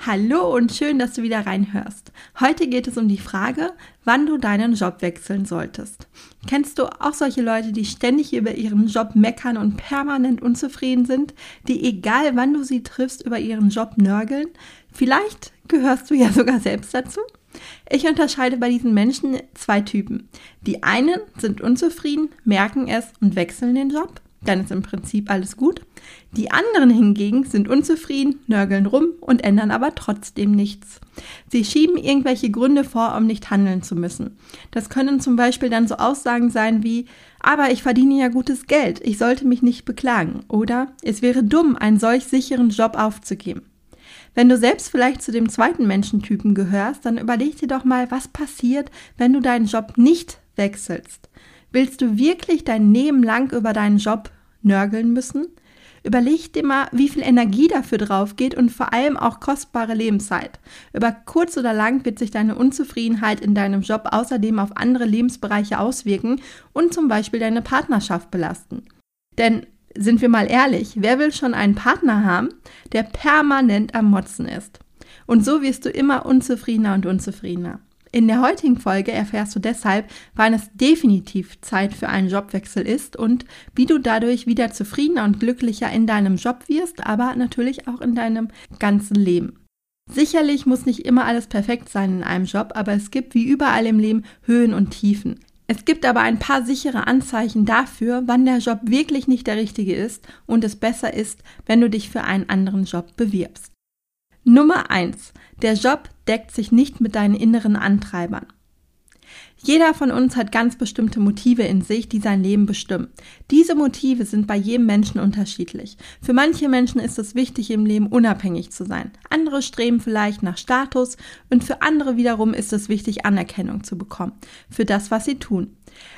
Hallo und schön, dass du wieder reinhörst. Heute geht es um die Frage, wann du deinen Job wechseln solltest. Kennst du auch solche Leute, die ständig über ihren Job meckern und permanent unzufrieden sind, die egal wann du sie triffst, über ihren Job nörgeln? Vielleicht gehörst du ja sogar selbst dazu. Ich unterscheide bei diesen Menschen zwei Typen. Die einen sind unzufrieden, merken es und wechseln den Job dann ist im Prinzip alles gut. Die anderen hingegen sind unzufrieden, nörgeln rum und ändern aber trotzdem nichts. Sie schieben irgendwelche Gründe vor, um nicht handeln zu müssen. Das können zum Beispiel dann so Aussagen sein wie, aber ich verdiene ja gutes Geld, ich sollte mich nicht beklagen. Oder es wäre dumm, einen solch sicheren Job aufzugeben. Wenn du selbst vielleicht zu dem zweiten Menschentypen gehörst, dann überleg dir doch mal, was passiert, wenn du deinen Job nicht wechselst. Willst du wirklich dein Leben lang über deinen Job nörgeln müssen? Überleg dir mal, wie viel Energie dafür drauf geht und vor allem auch kostbare Lebenszeit. Über kurz oder lang wird sich deine Unzufriedenheit in deinem Job außerdem auf andere Lebensbereiche auswirken und zum Beispiel deine Partnerschaft belasten. Denn sind wir mal ehrlich, wer will schon einen Partner haben, der permanent am Motzen ist? Und so wirst du immer unzufriedener und unzufriedener. In der heutigen Folge erfährst du deshalb, wann es definitiv Zeit für einen Jobwechsel ist und wie du dadurch wieder zufriedener und glücklicher in deinem Job wirst, aber natürlich auch in deinem ganzen Leben. Sicherlich muss nicht immer alles perfekt sein in einem Job, aber es gibt wie überall im Leben Höhen und Tiefen. Es gibt aber ein paar sichere Anzeichen dafür, wann der Job wirklich nicht der richtige ist und es besser ist, wenn du dich für einen anderen Job bewirbst. Nummer eins: Der Job deckt sich nicht mit deinen inneren Antreibern. Jeder von uns hat ganz bestimmte Motive in sich, die sein Leben bestimmen. Diese Motive sind bei jedem Menschen unterschiedlich. Für manche Menschen ist es wichtig, im Leben unabhängig zu sein. Andere streben vielleicht nach Status und für andere wiederum ist es wichtig, Anerkennung zu bekommen für das, was sie tun.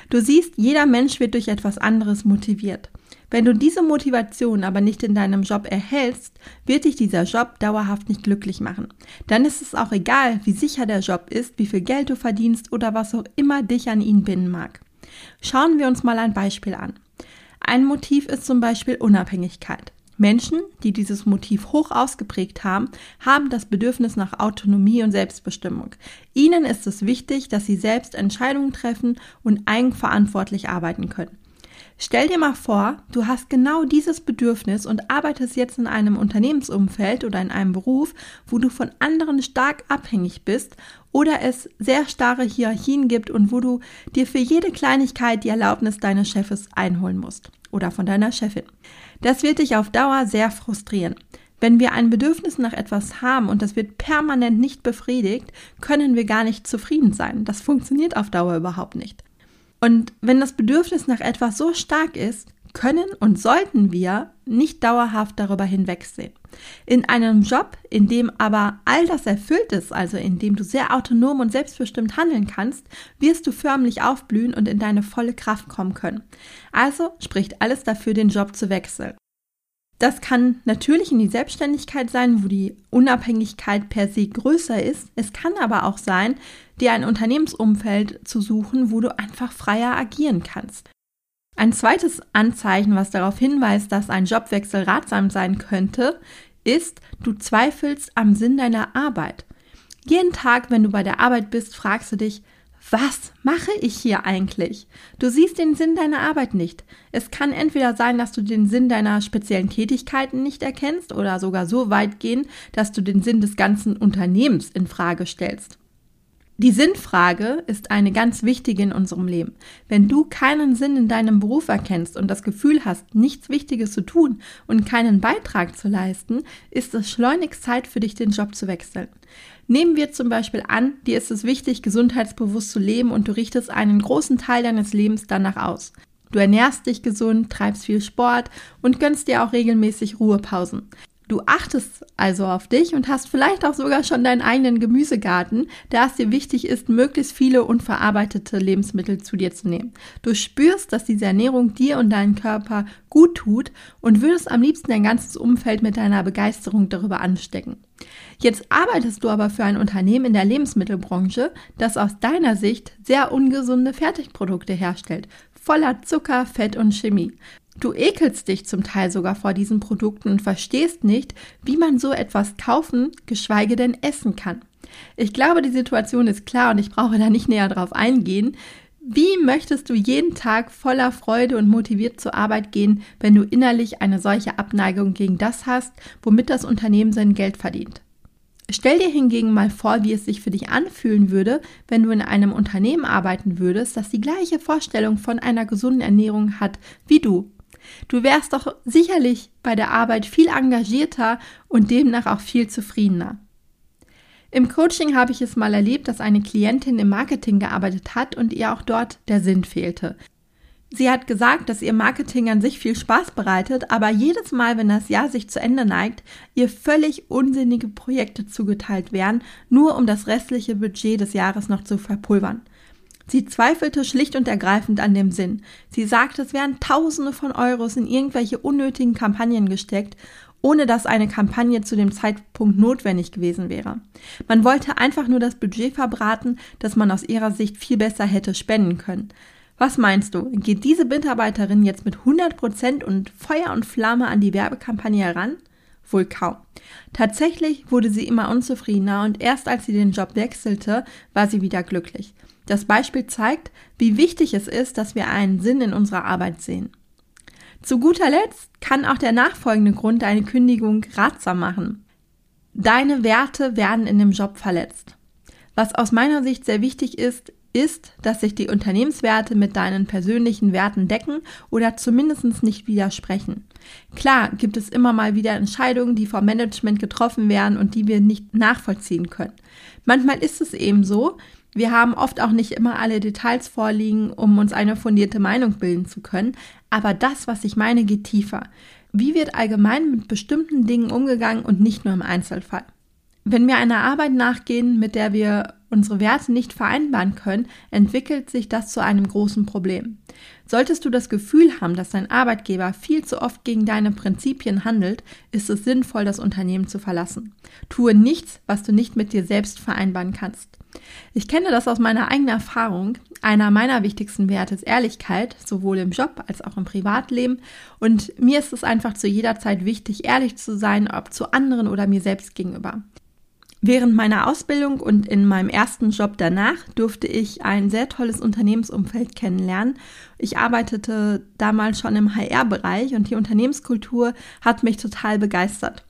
Du siehst, jeder Mensch wird durch etwas anderes motiviert. Wenn du diese Motivation aber nicht in deinem Job erhältst, wird dich dieser Job dauerhaft nicht glücklich machen. Dann ist es auch egal, wie sicher der Job ist, wie viel Geld du verdienst oder was auch immer dich an ihn binden mag. Schauen wir uns mal ein Beispiel an. Ein Motiv ist zum Beispiel Unabhängigkeit. Menschen, die dieses Motiv hoch ausgeprägt haben, haben das Bedürfnis nach Autonomie und Selbstbestimmung. Ihnen ist es wichtig, dass sie selbst Entscheidungen treffen und eigenverantwortlich arbeiten können. Stell dir mal vor, du hast genau dieses Bedürfnis und arbeitest jetzt in einem Unternehmensumfeld oder in einem Beruf, wo du von anderen stark abhängig bist oder es sehr starre Hierarchien gibt und wo du dir für jede Kleinigkeit die Erlaubnis deines Chefes einholen musst oder von deiner Chefin. Das wird dich auf Dauer sehr frustrieren. Wenn wir ein Bedürfnis nach etwas haben und das wird permanent nicht befriedigt, können wir gar nicht zufrieden sein. Das funktioniert auf Dauer überhaupt nicht. Und wenn das Bedürfnis nach etwas so stark ist, können und sollten wir nicht dauerhaft darüber hinwegsehen. In einem Job, in dem aber all das erfüllt ist, also in dem du sehr autonom und selbstbestimmt handeln kannst, wirst du förmlich aufblühen und in deine volle Kraft kommen können. Also spricht alles dafür, den Job zu wechseln. Das kann natürlich in die Selbstständigkeit sein, wo die Unabhängigkeit per se größer ist. Es kann aber auch sein, dir ein Unternehmensumfeld zu suchen, wo du einfach freier agieren kannst. Ein zweites Anzeichen, was darauf hinweist, dass ein Jobwechsel ratsam sein könnte, ist, du zweifelst am Sinn deiner Arbeit. Jeden Tag, wenn du bei der Arbeit bist, fragst du dich, was mache ich hier eigentlich? Du siehst den Sinn deiner Arbeit nicht. Es kann entweder sein, dass du den Sinn deiner speziellen Tätigkeiten nicht erkennst oder sogar so weit gehen, dass du den Sinn des ganzen Unternehmens in Frage stellst. Die Sinnfrage ist eine ganz wichtige in unserem Leben. Wenn du keinen Sinn in deinem Beruf erkennst und das Gefühl hast, nichts Wichtiges zu tun und keinen Beitrag zu leisten, ist es schleunigst Zeit für dich, den Job zu wechseln. Nehmen wir zum Beispiel an, dir ist es wichtig, gesundheitsbewusst zu leben und du richtest einen großen Teil deines Lebens danach aus. Du ernährst dich gesund, treibst viel Sport und gönnst dir auch regelmäßig Ruhepausen. Du achtest also auf dich und hast vielleicht auch sogar schon deinen eigenen Gemüsegarten, da es dir wichtig ist, möglichst viele unverarbeitete Lebensmittel zu dir zu nehmen. Du spürst, dass diese Ernährung dir und deinem Körper gut tut und würdest am liebsten dein ganzes Umfeld mit deiner Begeisterung darüber anstecken. Jetzt arbeitest du aber für ein Unternehmen in der Lebensmittelbranche, das aus deiner Sicht sehr ungesunde Fertigprodukte herstellt, voller Zucker, Fett und Chemie. Du ekelst dich zum Teil sogar vor diesen Produkten und verstehst nicht, wie man so etwas kaufen, geschweige denn essen kann. Ich glaube, die Situation ist klar und ich brauche da nicht näher drauf eingehen. Wie möchtest du jeden Tag voller Freude und motiviert zur Arbeit gehen, wenn du innerlich eine solche Abneigung gegen das hast, womit das Unternehmen sein Geld verdient? Stell dir hingegen mal vor, wie es sich für dich anfühlen würde, wenn du in einem Unternehmen arbeiten würdest, das die gleiche Vorstellung von einer gesunden Ernährung hat wie du Du wärst doch sicherlich bei der Arbeit viel engagierter und demnach auch viel zufriedener. Im Coaching habe ich es mal erlebt, dass eine Klientin im Marketing gearbeitet hat und ihr auch dort der Sinn fehlte. Sie hat gesagt, dass ihr Marketing an sich viel Spaß bereitet, aber jedes Mal, wenn das Jahr sich zu Ende neigt, ihr völlig unsinnige Projekte zugeteilt werden, nur um das restliche Budget des Jahres noch zu verpulvern. Sie zweifelte schlicht und ergreifend an dem Sinn. Sie sagte, es wären Tausende von Euros in irgendwelche unnötigen Kampagnen gesteckt, ohne dass eine Kampagne zu dem Zeitpunkt notwendig gewesen wäre. Man wollte einfach nur das Budget verbraten, das man aus ihrer Sicht viel besser hätte spenden können. Was meinst du? Geht diese Mitarbeiterin jetzt mit 100 Prozent und Feuer und Flamme an die Werbekampagne heran? Wohl kaum. Tatsächlich wurde sie immer unzufriedener und erst als sie den Job wechselte, war sie wieder glücklich. Das Beispiel zeigt, wie wichtig es ist, dass wir einen Sinn in unserer Arbeit sehen. Zu guter Letzt kann auch der nachfolgende Grund deine Kündigung ratsam machen. Deine Werte werden in dem Job verletzt. Was aus meiner Sicht sehr wichtig ist, ist, dass sich die Unternehmenswerte mit deinen persönlichen Werten decken oder zumindest nicht widersprechen. Klar gibt es immer mal wieder Entscheidungen, die vom Management getroffen werden und die wir nicht nachvollziehen können. Manchmal ist es eben so, wir haben oft auch nicht immer alle Details vorliegen, um uns eine fundierte Meinung bilden zu können, aber das, was ich meine, geht tiefer. Wie wird allgemein mit bestimmten Dingen umgegangen und nicht nur im Einzelfall? Wenn wir einer Arbeit nachgehen, mit der wir unsere Werte nicht vereinbaren können, entwickelt sich das zu einem großen Problem. Solltest du das Gefühl haben, dass dein Arbeitgeber viel zu oft gegen deine Prinzipien handelt, ist es sinnvoll, das Unternehmen zu verlassen. Tue nichts, was du nicht mit dir selbst vereinbaren kannst. Ich kenne das aus meiner eigenen Erfahrung. Einer meiner wichtigsten Werte ist Ehrlichkeit, sowohl im Job als auch im Privatleben. Und mir ist es einfach zu jeder Zeit wichtig, ehrlich zu sein, ob zu anderen oder mir selbst gegenüber. Während meiner Ausbildung und in meinem ersten Job danach durfte ich ein sehr tolles Unternehmensumfeld kennenlernen. Ich arbeitete damals schon im HR-Bereich und die Unternehmenskultur hat mich total begeistert.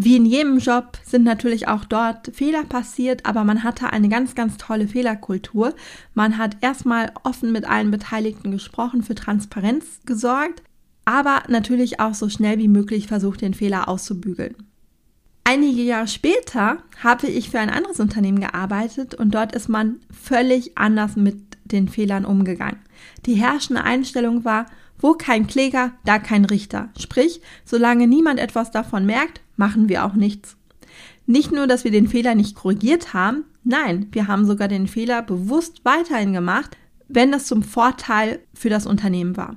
Wie in jedem Job sind natürlich auch dort Fehler passiert, aber man hatte eine ganz, ganz tolle Fehlerkultur. Man hat erstmal offen mit allen Beteiligten gesprochen, für Transparenz gesorgt, aber natürlich auch so schnell wie möglich versucht, den Fehler auszubügeln. Einige Jahre später habe ich für ein anderes Unternehmen gearbeitet und dort ist man völlig anders mit den Fehlern umgegangen. Die herrschende Einstellung war, wo kein Kläger, da kein Richter. Sprich, solange niemand etwas davon merkt, machen wir auch nichts. Nicht nur, dass wir den Fehler nicht korrigiert haben, nein, wir haben sogar den Fehler bewusst weiterhin gemacht, wenn das zum Vorteil für das Unternehmen war.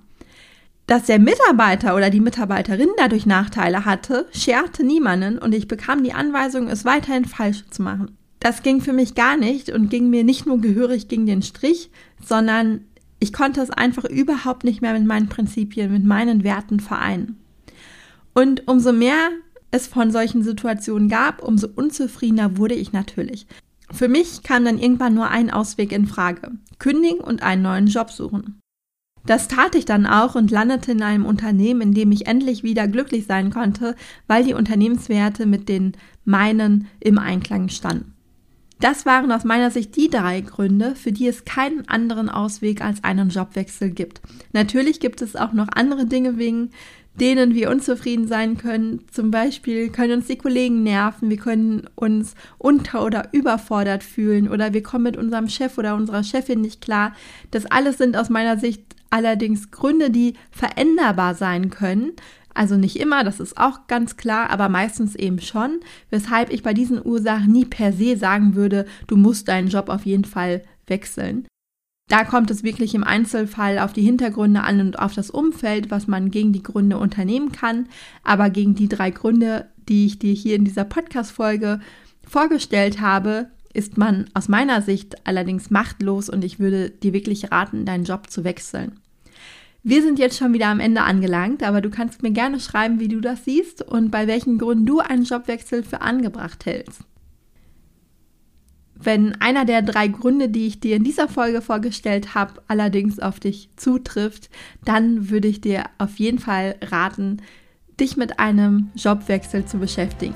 Dass der Mitarbeiter oder die Mitarbeiterin dadurch Nachteile hatte, scherte niemanden und ich bekam die Anweisung, es weiterhin falsch zu machen. Das ging für mich gar nicht und ging mir nicht nur gehörig gegen den Strich, sondern ich konnte es einfach überhaupt nicht mehr mit meinen Prinzipien, mit meinen Werten vereinen. Und umso mehr es von solchen Situationen gab, umso unzufriedener wurde ich natürlich. Für mich kam dann irgendwann nur ein Ausweg in Frage. Kündigen und einen neuen Job suchen. Das tat ich dann auch und landete in einem Unternehmen, in dem ich endlich wieder glücklich sein konnte, weil die Unternehmenswerte mit den meinen im Einklang standen. Das waren aus meiner Sicht die drei Gründe, für die es keinen anderen Ausweg als einen Jobwechsel gibt. Natürlich gibt es auch noch andere Dinge, wegen denen wir unzufrieden sein können. Zum Beispiel können uns die Kollegen nerven, wir können uns unter- oder überfordert fühlen oder wir kommen mit unserem Chef oder unserer Chefin nicht klar. Das alles sind aus meiner Sicht allerdings Gründe, die veränderbar sein können, Also nicht immer, das ist auch ganz klar, aber meistens eben schon, weshalb ich bei diesen Ursachen nie per se sagen würde, du musst deinen Job auf jeden Fall wechseln. Da kommt es wirklich im Einzelfall auf die Hintergründe an und auf das Umfeld, was man gegen die Gründe unternehmen kann. Aber gegen die drei Gründe, die ich dir hier in dieser Podcast-Folge vorgestellt habe, ist man aus meiner Sicht allerdings machtlos und ich würde dir wirklich raten, deinen Job zu wechseln. Wir sind jetzt schon wieder am Ende angelangt, aber du kannst mir gerne schreiben, wie du das siehst und bei welchen Gründen du einen Jobwechsel für angebracht hältst. Wenn einer der drei Gründe, die ich dir in dieser Folge vorgestellt habe, allerdings auf dich zutrifft, dann würde ich dir auf jeden Fall raten, dich mit einem Jobwechsel zu beschäftigen.